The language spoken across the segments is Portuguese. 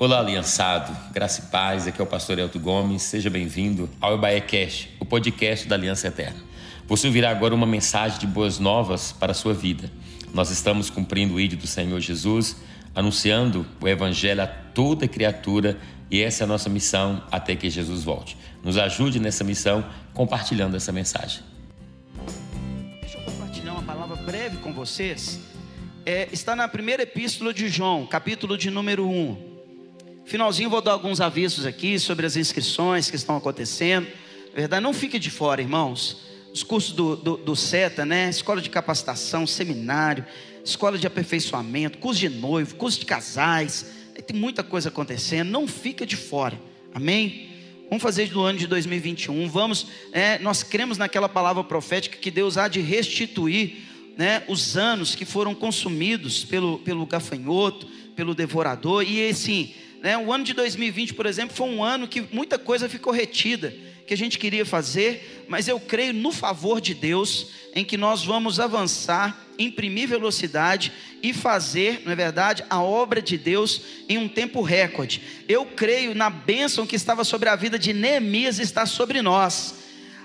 Olá, aliançado. Graça e paz. Aqui é o pastor Elton Gomes. Seja bem-vindo ao Ebaé Cast, o podcast da Aliança Eterna. Você ouvirá agora uma mensagem de boas novas para a sua vida. Nós estamos cumprindo o ídolo do Senhor Jesus, anunciando o evangelho a toda criatura e essa é a nossa missão até que Jesus volte. Nos ajude nessa missão compartilhando essa mensagem. Deixa eu compartilhar uma palavra breve com vocês. É, está na primeira epístola de João, capítulo de número 1. Finalzinho vou dar alguns avisos aqui sobre as inscrições que estão acontecendo. Verdade, não fique de fora, irmãos. Os cursos do, do, do né? Escola de capacitação, seminário, escola de aperfeiçoamento, curso de noivo, curso de casais, tem muita coisa acontecendo, não fica de fora, amém? Vamos fazer do ano de 2021, vamos, é, nós cremos naquela palavra profética que Deus há de restituir né, os anos que foram consumidos pelo, pelo gafanhoto, pelo devorador, e assim, né, o ano de 2020, por exemplo, foi um ano que muita coisa ficou retida, que a gente queria fazer, mas eu creio no favor de Deus, em que nós vamos avançar, imprimir velocidade e fazer, não é verdade, a obra de Deus em um tempo recorde. Eu creio na bênção que estava sobre a vida de Neemias está sobre nós.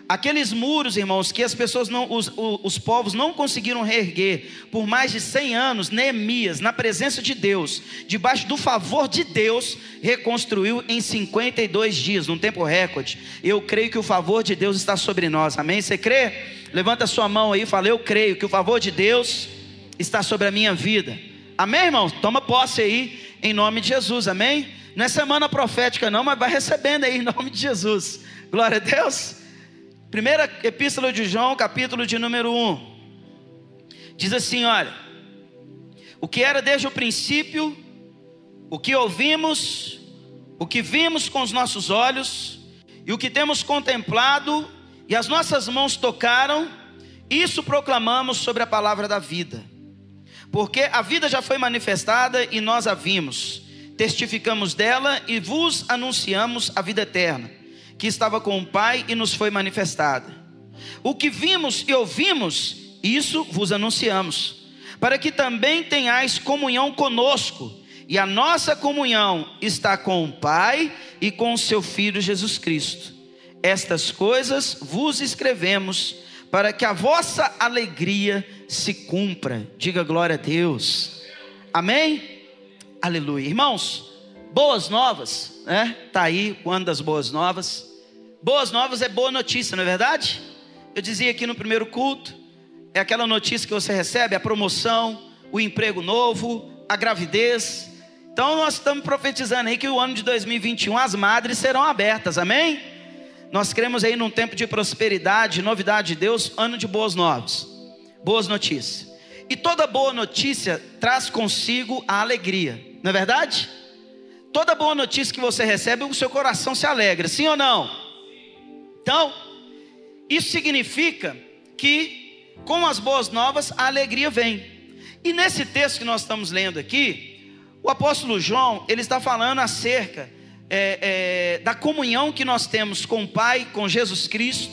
Aqueles muros, irmãos, que as pessoas não, os, os, os, povos não conseguiram reerguer por mais de 100 anos, Neemias, na presença de Deus, debaixo do favor de Deus, reconstruiu em 52 dias, num tempo recorde. Eu creio que o favor de Deus está sobre nós, amém? Você crê? Levanta sua mão aí e fala: Eu creio que o favor de Deus está sobre a minha vida, amém, irmãos? Toma posse aí, em nome de Jesus, amém? Não é semana profética, não, mas vai recebendo aí, em nome de Jesus, glória a Deus. Primeira epístola de João, capítulo de número 1. Diz assim: olha, o que era desde o princípio, o que ouvimos, o que vimos com os nossos olhos, e o que temos contemplado, e as nossas mãos tocaram, isso proclamamos sobre a palavra da vida. Porque a vida já foi manifestada e nós a vimos, testificamos dela e vos anunciamos a vida eterna que estava com o Pai e nos foi manifestada. O que vimos e ouvimos, isso vos anunciamos, para que também tenhais comunhão conosco. E a nossa comunhão está com o Pai e com o seu Filho Jesus Cristo. Estas coisas vos escrevemos para que a vossa alegria se cumpra. Diga glória a Deus. Amém? Aleluia. Irmãos, boas novas, né? Tá aí o ano das boas novas. Boas novas é boa notícia, não é verdade? Eu dizia aqui no primeiro culto, é aquela notícia que você recebe, a promoção, o emprego novo, a gravidez. Então nós estamos profetizando aí que o ano de 2021 as madres serão abertas, amém? Nós cremos aí num tempo de prosperidade, novidade de Deus, ano de boas novas, boas notícias. E toda boa notícia traz consigo a alegria, não é verdade? Toda boa notícia que você recebe, o seu coração se alegra, sim ou não? Então, isso significa que com as boas novas a alegria vem. E nesse texto que nós estamos lendo aqui, o apóstolo João ele está falando acerca é, é, da comunhão que nós temos com o Pai, com Jesus Cristo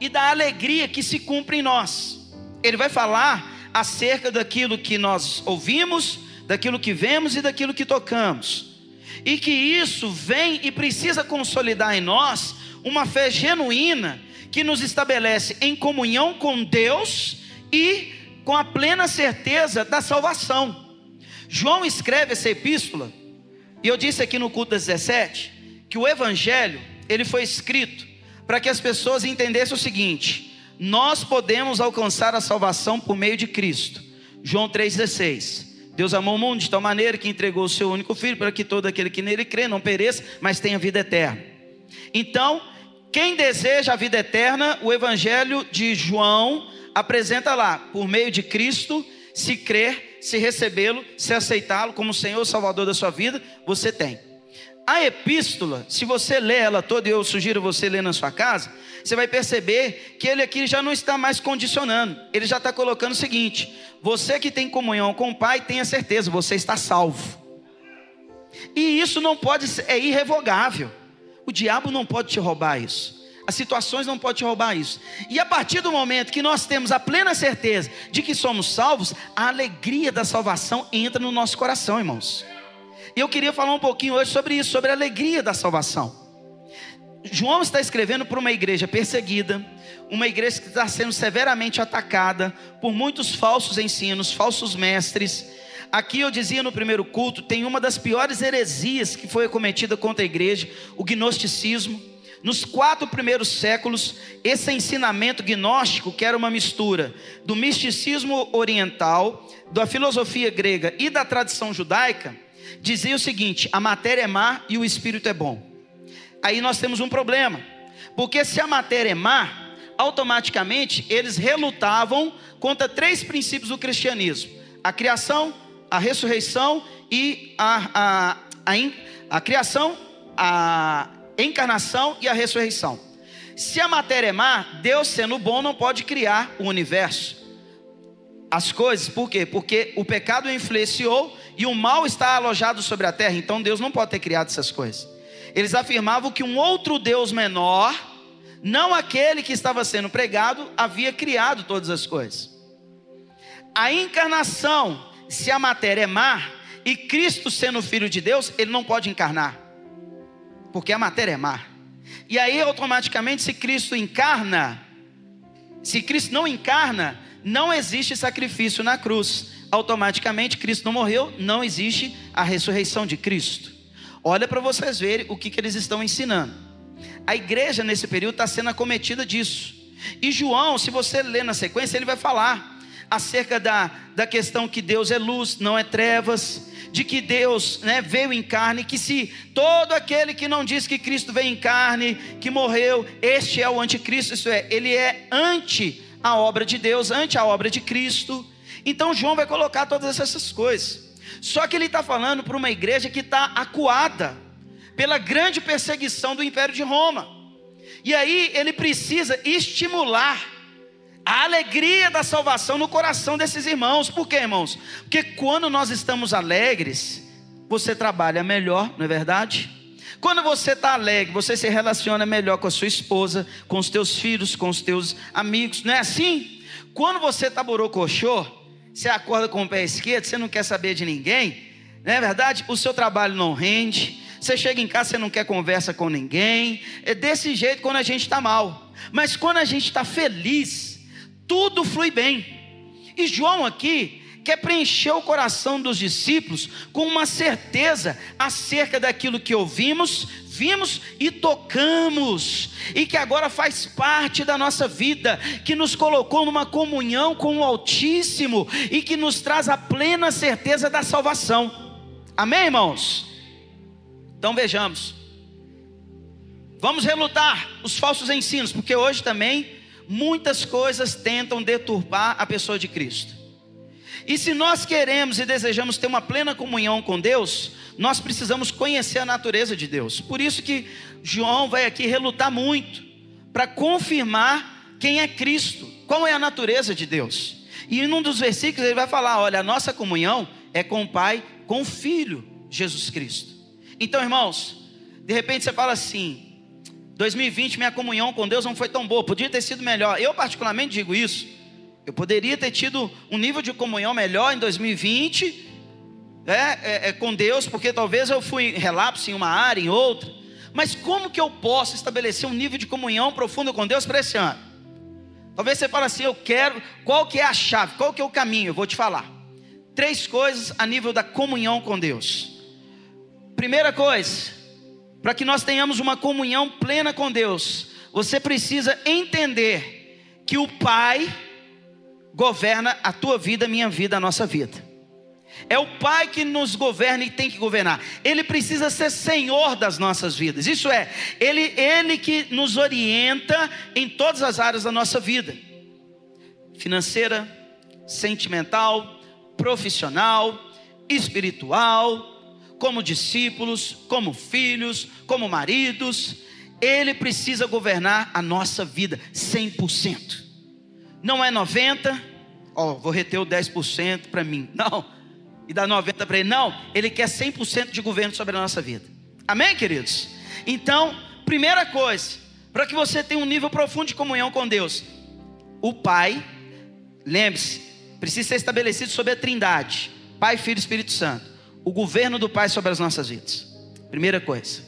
e da alegria que se cumpre em nós. Ele vai falar acerca daquilo que nós ouvimos, daquilo que vemos e daquilo que tocamos. E que isso vem e precisa consolidar em nós uma fé genuína que nos estabelece em comunhão com Deus e com a plena certeza da salvação. João escreve essa epístola, e eu disse aqui no culto 17 que o evangelho, ele foi escrito para que as pessoas entendessem o seguinte: nós podemos alcançar a salvação por meio de Cristo. João 3:16. Deus amou o mundo de tal maneira que entregou o seu único filho para que todo aquele que nele crê não pereça, mas tenha vida eterna. Então, quem deseja a vida eterna, o Evangelho de João apresenta lá, por meio de Cristo, se crer, se recebê-lo, se aceitá-lo como Senhor Salvador da sua vida, você tem. A epístola, se você lê ela toda, e eu sugiro você ler na sua casa, você vai perceber que ele aqui já não está mais condicionando, ele já está colocando o seguinte: você que tem comunhão com o Pai, tenha certeza, você está salvo. E isso não pode ser, é irrevogável. O diabo não pode te roubar isso. As situações não podem te roubar isso. E a partir do momento que nós temos a plena certeza de que somos salvos, a alegria da salvação entra no nosso coração, irmãos. E eu queria falar um pouquinho hoje sobre isso, sobre a alegria da salvação. João está escrevendo para uma igreja perseguida, uma igreja que está sendo severamente atacada por muitos falsos ensinos, falsos mestres. Aqui eu dizia no primeiro culto, tem uma das piores heresias que foi cometida contra a igreja, o gnosticismo. Nos quatro primeiros séculos, esse ensinamento gnóstico, que era uma mistura do misticismo oriental, da filosofia grega e da tradição judaica, dizia o seguinte: a matéria é má e o espírito é bom. Aí nós temos um problema, porque se a matéria é má, automaticamente eles relutavam contra três princípios do cristianismo: a criação, a ressurreição e a, a, a, a criação, a encarnação e a ressurreição. Se a matéria é má, Deus sendo bom não pode criar o universo. As coisas, por quê? Porque o pecado influenciou e o mal está alojado sobre a terra, então Deus não pode ter criado essas coisas. Eles afirmavam que um outro Deus menor, não aquele que estava sendo pregado, havia criado todas as coisas. A encarnação, se a matéria é má, e Cristo sendo filho de Deus, ele não pode encarnar porque a matéria é má. E aí, automaticamente, se Cristo encarna, se Cristo não encarna, não existe sacrifício na cruz. Automaticamente, Cristo não morreu, não existe a ressurreição de Cristo. Olha para vocês verem o que, que eles estão ensinando. A igreja, nesse período, está sendo acometida disso. E João, se você ler na sequência, ele vai falar acerca da, da questão que Deus é luz, não é trevas, de que Deus né, veio em carne, que se todo aquele que não diz que Cristo veio em carne, que morreu, este é o anticristo, isso é, ele é anti a obra de Deus, ante a obra de Cristo. Então João vai colocar todas essas coisas. Só que ele está falando para uma igreja que está acuada pela grande perseguição do Império de Roma. E aí ele precisa estimular a alegria da salvação no coração desses irmãos. Por quê, irmãos? Porque quando nós estamos alegres, você trabalha melhor, não é verdade? Quando você está alegre, você se relaciona melhor com a sua esposa, com os teus filhos, com os teus amigos, não é assim? Quando você está borocochô, você acorda com o pé esquerdo, você não quer saber de ninguém, não é verdade? O seu trabalho não rende, você chega em casa, você não quer conversa com ninguém. É desse jeito quando a gente está mal. Mas quando a gente está feliz, tudo flui bem. E João aqui quer preencher o coração dos discípulos com uma certeza acerca daquilo que ouvimos, vimos e tocamos, e que agora faz parte da nossa vida, que nos colocou numa comunhão com o Altíssimo e que nos traz a plena certeza da salvação. Amém, irmãos? Então vejamos. Vamos relutar os falsos ensinos, porque hoje também muitas coisas tentam deturpar a pessoa de Cristo. E se nós queremos e desejamos ter uma plena comunhão com Deus, nós precisamos conhecer a natureza de Deus. Por isso que João vai aqui relutar muito para confirmar quem é Cristo, qual é a natureza de Deus. E em um dos versículos ele vai falar: olha, a nossa comunhão é com o Pai, com o Filho, Jesus Cristo. Então, irmãos, de repente você fala assim: 2020 minha comunhão com Deus não foi tão boa, podia ter sido melhor. Eu particularmente digo isso. Eu poderia ter tido um nível de comunhão melhor em 2020 é, é, é, com Deus, porque talvez eu fui relapso em uma área, em outra. Mas como que eu posso estabelecer um nível de comunhão profundo com Deus para esse ano? Talvez você fale assim, eu quero, qual que é a chave, qual que é o caminho? Eu vou te falar. Três coisas a nível da comunhão com Deus. Primeira coisa, para que nós tenhamos uma comunhão plena com Deus, você precisa entender que o Pai governa a tua vida, a minha vida, a nossa vida. É o Pai que nos governa e tem que governar. Ele precisa ser Senhor das nossas vidas. Isso é, Ele, Ele que nos orienta em todas as áreas da nossa vida: financeira, sentimental, profissional, espiritual, como discípulos, como filhos, como maridos, Ele precisa governar a nossa vida 100%. Não é 90%, ó, vou reter o 10% para mim. Não, e dar 90% para Ele. Não, Ele quer 100% de governo sobre a nossa vida. Amém, queridos? Então, primeira coisa, para que você tenha um nível profundo de comunhão com Deus, o Pai, lembre-se, precisa ser estabelecido sobre a Trindade: Pai, Filho e Espírito Santo. O governo do Pai sobre as nossas vidas. Primeira coisa.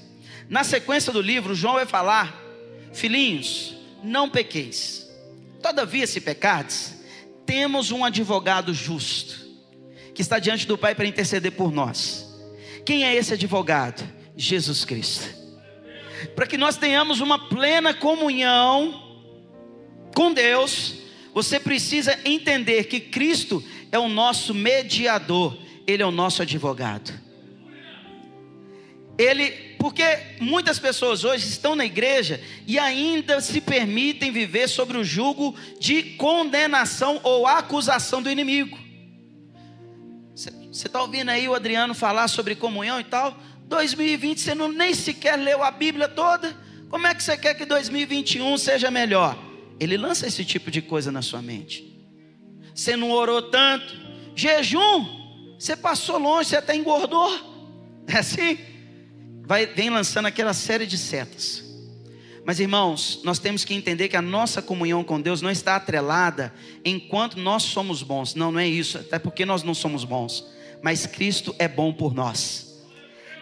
Na sequência do livro, João vai falar: Filhinhos, não pequeis. Todavia, se pecardes, temos um advogado justo, que está diante do Pai para interceder por nós. Quem é esse advogado? Jesus Cristo. Para que nós tenhamos uma plena comunhão com Deus, você precisa entender que Cristo é o nosso mediador, Ele é o nosso advogado. Ele, porque muitas pessoas hoje estão na igreja e ainda se permitem viver sobre o jugo de condenação ou acusação do inimigo. Você está ouvindo aí o Adriano falar sobre comunhão e tal? 2020 você não nem sequer leu a Bíblia toda. Como é que você quer que 2021 seja melhor? Ele lança esse tipo de coisa na sua mente. Você não orou tanto. Jejum, você passou longe, você até engordou. É assim? Vai, vem lançando aquela série de setas. Mas irmãos, nós temos que entender que a nossa comunhão com Deus não está atrelada enquanto nós somos bons. Não, não é isso, até porque nós não somos bons. Mas Cristo é bom por nós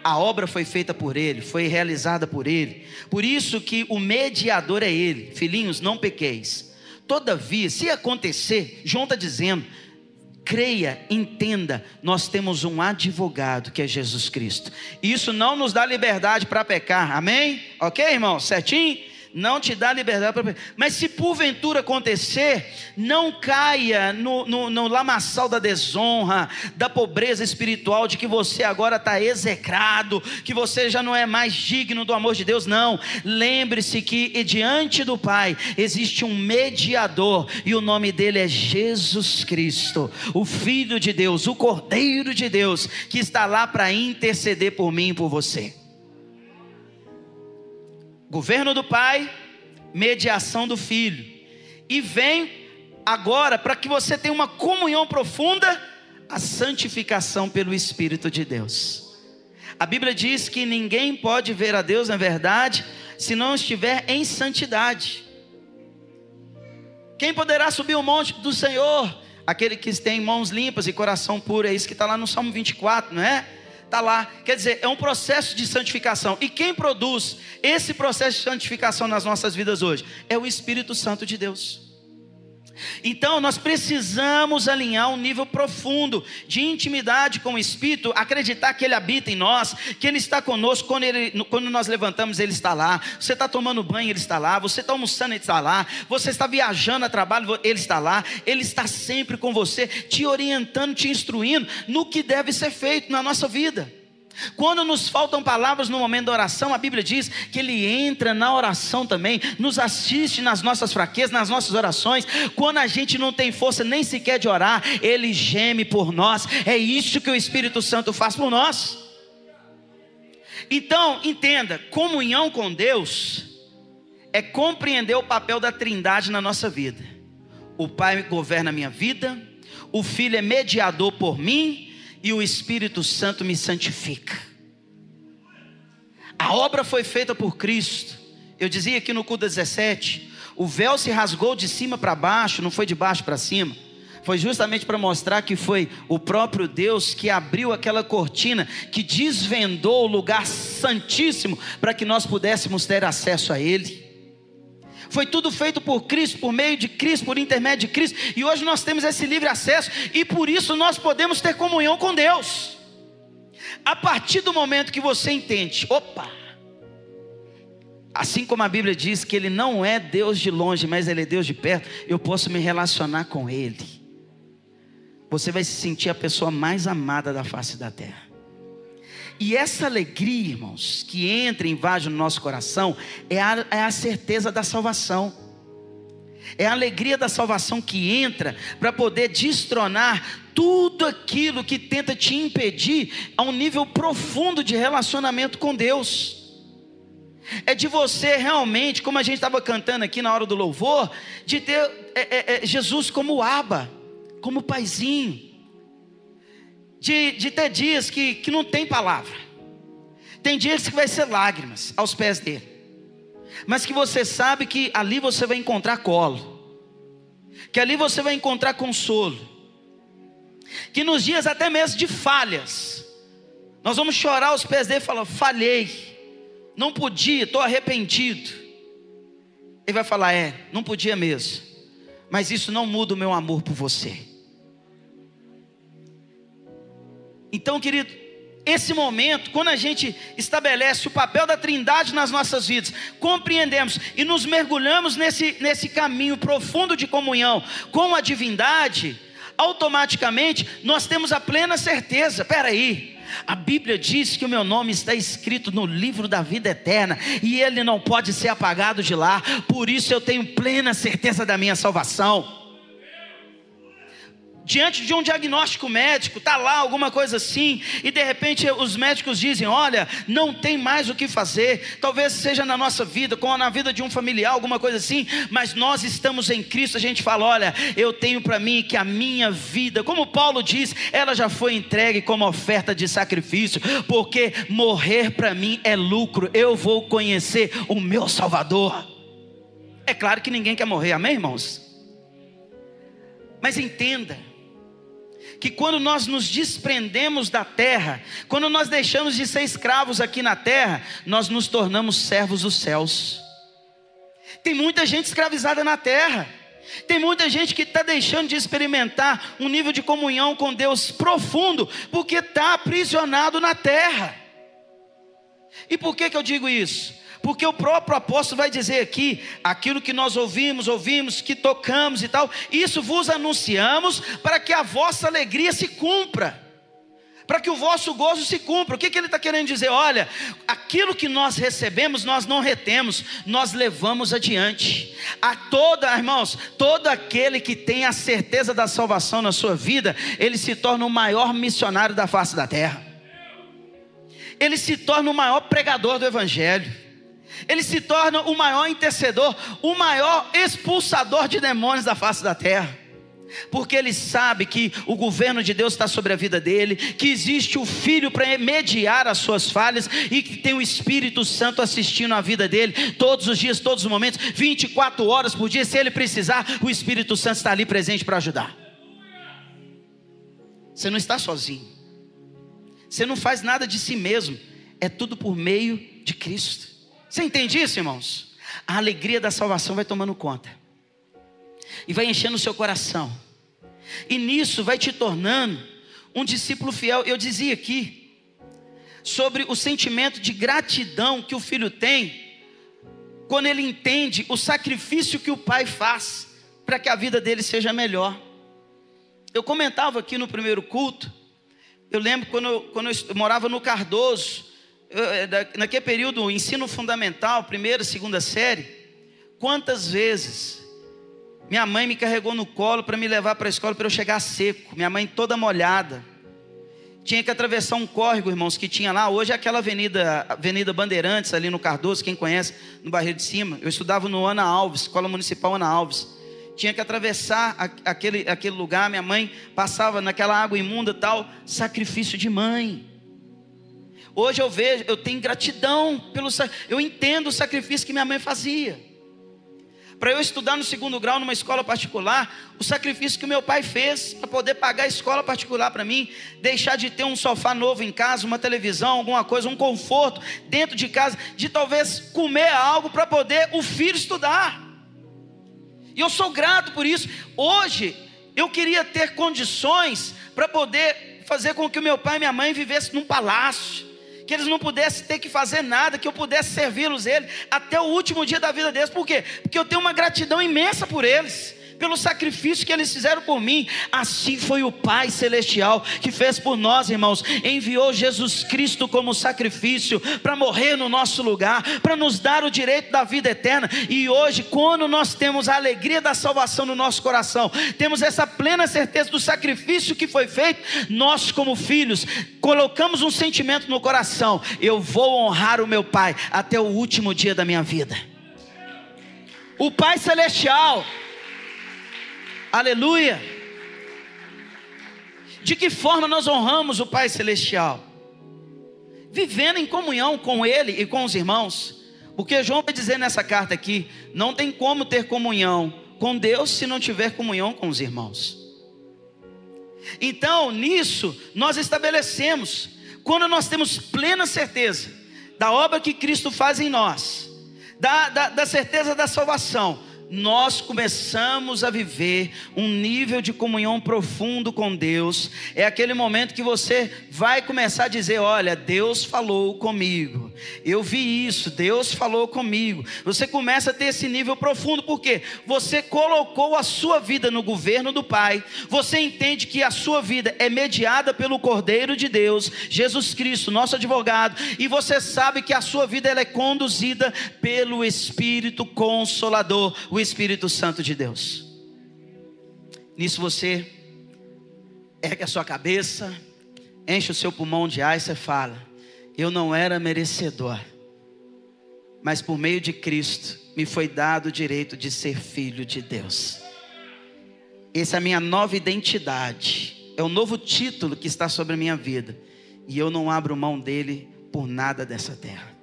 a obra foi feita por ele, foi realizada por ele. Por isso que o mediador é ele. Filhinhos, não pequeis. Todavia, se acontecer, João está dizendo, creia, entenda, nós temos um advogado que é Jesus Cristo. Isso não nos dá liberdade para pecar, amém? Ok, irmão? Certinho? Não te dá liberdade para. Mas se porventura acontecer, não caia no, no, no lamaçal da desonra, da pobreza espiritual, de que você agora está execrado, que você já não é mais digno do amor de Deus. Não. Lembre-se que diante do Pai existe um mediador, e o nome dele é Jesus Cristo, o Filho de Deus, o Cordeiro de Deus, que está lá para interceder por mim e por você. Governo do Pai, mediação do Filho. E vem agora para que você tenha uma comunhão profunda, a santificação pelo Espírito de Deus. A Bíblia diz que ninguém pode ver a Deus na verdade se não estiver em santidade. Quem poderá subir o monte do Senhor? Aquele que tem mãos limpas e coração puro, é isso que está lá no Salmo 24, não é? Está lá. Quer dizer, é um processo de santificação. E quem produz esse processo de santificação nas nossas vidas hoje? É o Espírito Santo de Deus. Então nós precisamos alinhar um nível profundo de intimidade com o Espírito, acreditar que Ele habita em nós, que Ele está conosco quando, ele, quando nós levantamos, Ele está lá. Você está tomando banho, Ele está lá. Você está almoçando, Ele está lá. Você está viajando a trabalho, Ele está lá. Ele está sempre com você, te orientando, te instruindo no que deve ser feito na nossa vida. Quando nos faltam palavras no momento da oração, a Bíblia diz que Ele entra na oração também, nos assiste nas nossas fraquezas, nas nossas orações. Quando a gente não tem força nem sequer de orar, Ele geme por nós. É isso que o Espírito Santo faz por nós. Então, entenda: comunhão com Deus é compreender o papel da Trindade na nossa vida. O Pai governa a minha vida, o Filho é mediador por mim e o Espírito Santo me santifica. A obra foi feita por Cristo. Eu dizia aqui no culto 17: o véu se rasgou de cima para baixo, não foi de baixo para cima. Foi justamente para mostrar que foi o próprio Deus que abriu aquela cortina, que desvendou o lugar santíssimo para que nós pudéssemos ter acesso a Ele. Foi tudo feito por Cristo, por meio de Cristo, por intermédio de Cristo. E hoje nós temos esse livre acesso e por isso nós podemos ter comunhão com Deus. A partir do momento que você entende, opa, assim como a Bíblia diz que Ele não é Deus de longe, mas Ele é Deus de perto, eu posso me relacionar com Ele. Você vai se sentir a pessoa mais amada da face da terra. E essa alegria, irmãos, que entra e invade no nosso coração, é a, é a certeza da salvação. É a alegria da salvação que entra para poder destronar tudo aquilo que tenta te impedir a um nível profundo de relacionamento com Deus. É de você realmente, como a gente estava cantando aqui na hora do louvor, de ter é, é, é, Jesus como aba, como paizinho de, de ter dias que, que não tem palavra. Tem dias que vai ser lágrimas aos pés dele. Mas que você sabe que ali você vai encontrar colo. Que ali você vai encontrar consolo. Que nos dias até mesmo de falhas, Nós vamos chorar aos pés dele e falar: falhei, não podia, estou arrependido. Ele vai falar: é, não podia mesmo, mas isso não muda o meu amor por você. Então, querido, esse momento, quando a gente estabelece o papel da Trindade nas nossas vidas, compreendemos e nos mergulhamos nesse, nesse caminho profundo de comunhão com a divindade, automaticamente nós temos a plena certeza: peraí, a Bíblia diz que o meu nome está escrito no livro da vida eterna e ele não pode ser apagado de lá, por isso eu tenho plena certeza da minha salvação diante de um diagnóstico médico, está lá alguma coisa assim, e de repente os médicos dizem: Olha, não tem mais o que fazer, talvez seja na nossa vida, como na vida de um familiar, alguma coisa assim, mas nós estamos em Cristo. A gente fala: Olha, eu tenho para mim que a minha vida, como Paulo diz, ela já foi entregue como oferta de sacrifício, porque morrer para mim é lucro, eu vou conhecer o meu Salvador. É claro que ninguém quer morrer, amém, irmãos? Mas entenda, que quando nós nos desprendemos da terra, quando nós deixamos de ser escravos aqui na terra, nós nos tornamos servos dos céus. Tem muita gente escravizada na terra. Tem muita gente que está deixando de experimentar um nível de comunhão com Deus profundo, porque está aprisionado na terra. E por que, que eu digo isso? Porque o próprio apóstolo vai dizer aqui: aquilo que nós ouvimos, ouvimos, que tocamos e tal, isso vos anunciamos para que a vossa alegria se cumpra para que o vosso gozo se cumpra. O que, que ele está querendo dizer? Olha, aquilo que nós recebemos, nós não retemos, nós levamos adiante. A toda, irmãos, todo aquele que tem a certeza da salvação na sua vida, ele se torna o maior missionário da face da terra. Ele se torna o maior pregador do Evangelho ele se torna o maior intercedor, o maior expulsador de demônios da face da terra. Porque ele sabe que o governo de Deus está sobre a vida dele, que existe o Filho para mediar as suas falhas e que tem o Espírito Santo assistindo a vida dele todos os dias, todos os momentos, 24 horas por dia. Se ele precisar, o Espírito Santo está ali presente para ajudar. Você não está sozinho, você não faz nada de si mesmo, é tudo por meio de Cristo. Você entende isso, irmãos? A alegria da salvação vai tomando conta, e vai enchendo o seu coração, e nisso vai te tornando um discípulo fiel. Eu dizia aqui sobre o sentimento de gratidão que o filho tem quando ele entende o sacrifício que o pai faz para que a vida dele seja melhor. Eu comentava aqui no primeiro culto, eu lembro quando quando eu morava no Cardoso, naquele período, ensino fundamental, primeira, segunda série, quantas vezes minha mãe me carregou no colo para me levar para a escola para eu chegar seco, minha mãe toda molhada. Tinha que atravessar um córrego, irmãos, que tinha lá. Hoje é aquela avenida, Avenida Bandeirantes, ali no Cardoso, quem conhece, no Barreiro de Cima. Eu estudava no Ana Alves, Escola Municipal Ana Alves. Tinha que atravessar aquele, aquele lugar, minha mãe passava naquela água imunda tal, sacrifício de mãe. Hoje eu vejo, eu tenho gratidão pelo eu entendo o sacrifício que minha mãe fazia. Para eu estudar no segundo grau numa escola particular, o sacrifício que meu pai fez para poder pagar a escola particular para mim, deixar de ter um sofá novo em casa, uma televisão, alguma coisa, um conforto dentro de casa, de talvez comer algo para poder o filho estudar. E eu sou grato por isso. Hoje eu queria ter condições para poder fazer com que meu pai e minha mãe vivessem num palácio que eles não pudessem ter que fazer nada, que eu pudesse servi-los ele até o último dia da vida deles. Por quê? Porque eu tenho uma gratidão imensa por eles pelo sacrifício que eles fizeram por mim. Assim foi o Pai Celestial que fez por nós, irmãos. Enviou Jesus Cristo como sacrifício para morrer no nosso lugar, para nos dar o direito da vida eterna. E hoje, quando nós temos a alegria da salvação no nosso coração, temos essa plena certeza do sacrifício que foi feito, nós, como filhos, colocamos um sentimento no coração: eu vou honrar o meu Pai até o último dia da minha vida. O Pai Celestial Aleluia! De que forma nós honramos o Pai Celestial? Vivendo em comunhão com Ele e com os irmãos. Porque João vai dizer nessa carta aqui: não tem como ter comunhão com Deus se não tiver comunhão com os irmãos. Então, nisso, nós estabelecemos Quando nós temos plena certeza da obra que Cristo faz em nós, da, da, da certeza da salvação, nós começamos a viver um nível de comunhão profundo com Deus. É aquele momento que você vai começar a dizer: Olha, Deus falou comigo, eu vi isso, Deus falou comigo. Você começa a ter esse nível profundo, porque você colocou a sua vida no governo do Pai, você entende que a sua vida é mediada pelo Cordeiro de Deus, Jesus Cristo, nosso advogado, e você sabe que a sua vida ela é conduzida pelo Espírito Consolador, o Espírito Santo de Deus. Nisso você ergue a sua cabeça, enche o seu pulmão de ar e você fala: Eu não era merecedor, mas por meio de Cristo me foi dado o direito de ser filho de Deus. Essa é a minha nova identidade, é o novo título que está sobre a minha vida, e eu não abro mão dele por nada dessa terra.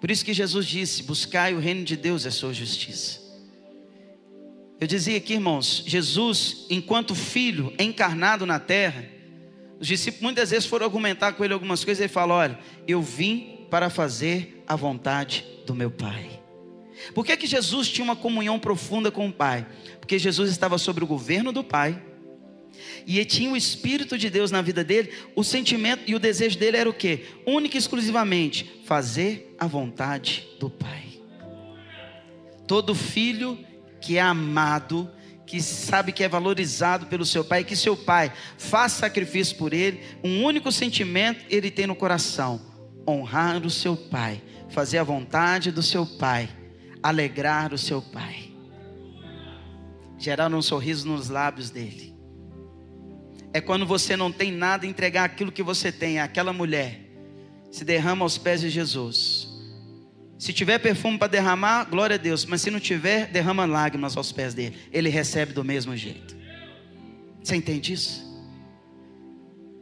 Por isso que Jesus disse: Buscai o reino de Deus e a sua justiça. Eu dizia aqui, irmãos, Jesus, enquanto filho encarnado na terra, os discípulos muitas vezes foram argumentar com ele algumas coisas, ele fala: Olha, eu vim para fazer a vontade do meu Pai. Por que, que Jesus tinha uma comunhão profunda com o Pai? Porque Jesus estava sobre o governo do Pai, e tinha o Espírito de Deus na vida dele, o sentimento e o desejo dele era o que? Única e exclusivamente, fazer a vontade do Pai. Todo filho que é amado, que sabe que é valorizado pelo seu pai, que seu pai faz sacrifício por ele, um único sentimento ele tem no coração: honrar o seu pai, fazer a vontade do seu pai, alegrar o seu pai, gerar um sorriso nos lábios dele. É quando você não tem nada, entregar aquilo que você tem àquela mulher, se derrama aos pés de Jesus se tiver perfume para derramar, glória a Deus. Mas se não tiver, derrama lágrimas aos pés dele. Ele recebe do mesmo jeito. Você entende isso?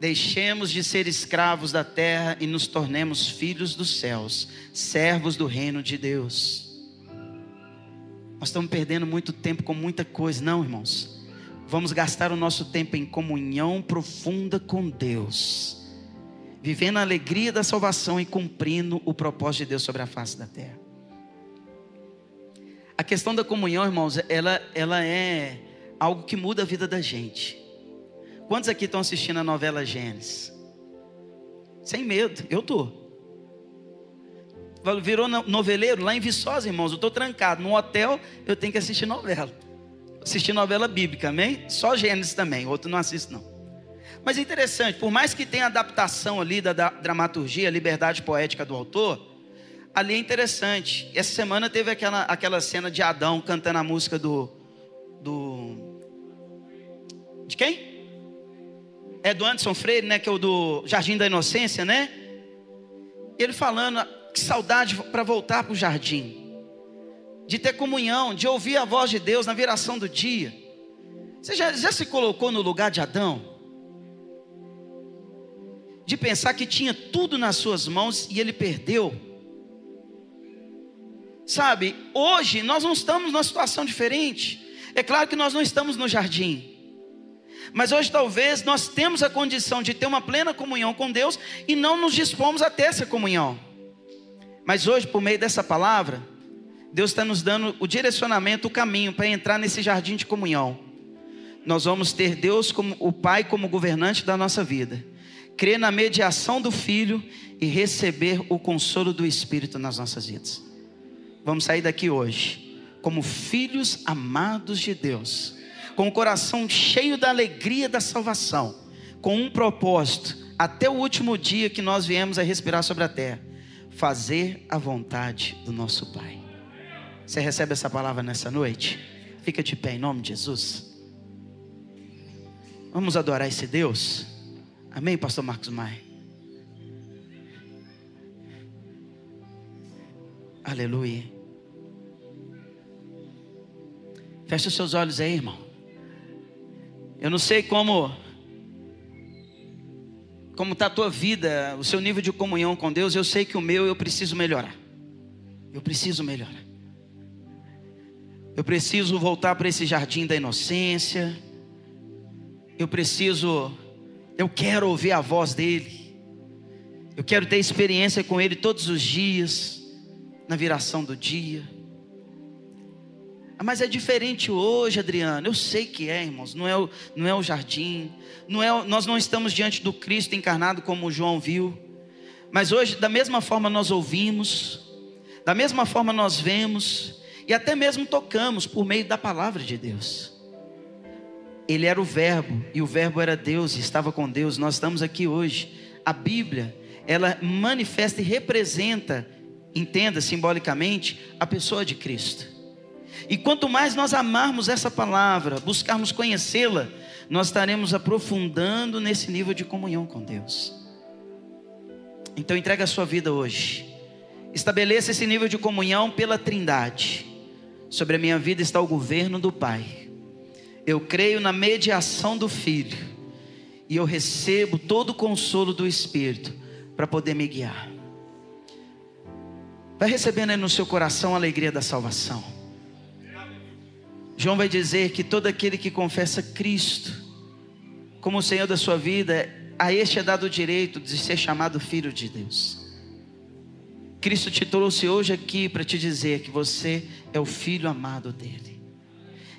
Deixemos de ser escravos da terra e nos tornemos filhos dos céus, servos do reino de Deus. Nós estamos perdendo muito tempo com muita coisa, não, irmãos. Vamos gastar o nosso tempo em comunhão profunda com Deus vivendo a alegria da salvação e cumprindo o propósito de Deus sobre a face da terra. A questão da comunhão, irmãos, ela, ela é algo que muda a vida da gente. Quantos aqui estão assistindo a novela Gênesis? Sem medo, eu estou. Virou noveleiro lá em Viçosa, irmãos. Eu estou trancado. No hotel, eu tenho que assistir novela. Assistir novela bíblica, amém? Só Gênesis também, outro não assisto, não. Mas é interessante, por mais que tenha adaptação ali da, da dramaturgia, liberdade poética do autor, ali é interessante. Essa semana teve aquela, aquela cena de Adão cantando a música do. do de quem? É do Anderson Freire, né? Que é o do Jardim da Inocência, né? Ele falando que saudade para voltar para o jardim, de ter comunhão, de ouvir a voz de Deus na viração do dia. Você já, já se colocou no lugar de Adão? De pensar que tinha tudo nas suas mãos e ele perdeu. Sabe, hoje nós não estamos numa situação diferente. É claro que nós não estamos no jardim. Mas hoje talvez nós temos a condição de ter uma plena comunhão com Deus e não nos dispomos a ter essa comunhão. Mas hoje, por meio dessa palavra, Deus está nos dando o direcionamento, o caminho para entrar nesse jardim de comunhão. Nós vamos ter Deus como o Pai como governante da nossa vida crer na mediação do Filho e receber o consolo do Espírito nas nossas vidas. Vamos sair daqui hoje como filhos amados de Deus, com o coração cheio da alegria da salvação, com um propósito, até o último dia que nós viemos a respirar sobre a terra, fazer a vontade do nosso Pai. Você recebe essa palavra nessa noite? Fica de pé em nome de Jesus. Vamos adorar esse Deus. Amém, pastor Marcos Mai? Aleluia. Feche os seus olhos aí, irmão. Eu não sei como como está a tua vida, o seu nível de comunhão com Deus, eu sei que o meu eu preciso melhorar. Eu preciso melhorar. Eu preciso voltar para esse jardim da inocência. Eu preciso eu quero ouvir a voz dele. Eu quero ter experiência com Ele todos os dias, na viração do dia. Mas é diferente hoje, Adriano. Eu sei que é, irmãos. Não é o, não é o jardim. Não é, nós não estamos diante do Cristo encarnado como João viu. Mas hoje, da mesma forma, nós ouvimos, da mesma forma, nós vemos e até mesmo tocamos por meio da palavra de Deus. Ele era o Verbo e o Verbo era Deus estava com Deus. Nós estamos aqui hoje. A Bíblia, ela manifesta e representa, entenda simbolicamente, a pessoa de Cristo. E quanto mais nós amarmos essa palavra, buscarmos conhecê-la, nós estaremos aprofundando nesse nível de comunhão com Deus. Então entrega a sua vida hoje. Estabeleça esse nível de comunhão pela Trindade. Sobre a minha vida está o governo do Pai eu creio na mediação do Filho, e eu recebo todo o consolo do Espírito para poder me guiar. Vai recebendo aí no seu coração a alegria da salvação. João vai dizer que todo aquele que confessa Cristo como o Senhor da sua vida, a este é dado o direito de ser chamado filho de Deus. Cristo te trouxe hoje aqui para te dizer que você é o filho amado dele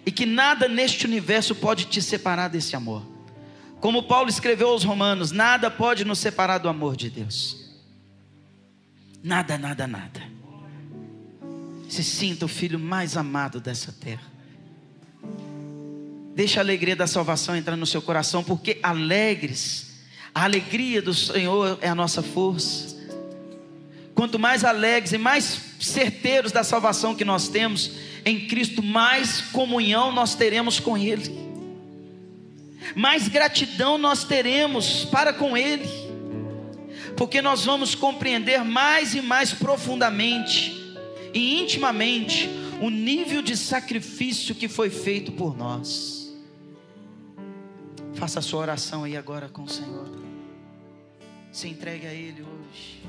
e que nada neste universo pode te separar desse amor. Como Paulo escreveu aos Romanos: nada pode nos separar do amor de Deus. Nada, nada, nada. Se sinta o filho mais amado dessa terra. Deixa a alegria da salvação entrar no seu coração, porque alegres, a alegria do Senhor é a nossa força. Quanto mais alegres e mais certeiros da salvação que nós temos, em Cristo, mais comunhão nós teremos com Ele, mais gratidão nós teremos para com Ele, porque nós vamos compreender mais e mais profundamente e intimamente o nível de sacrifício que foi feito por nós. Faça a sua oração aí agora com o Senhor. Se entregue a Ele hoje.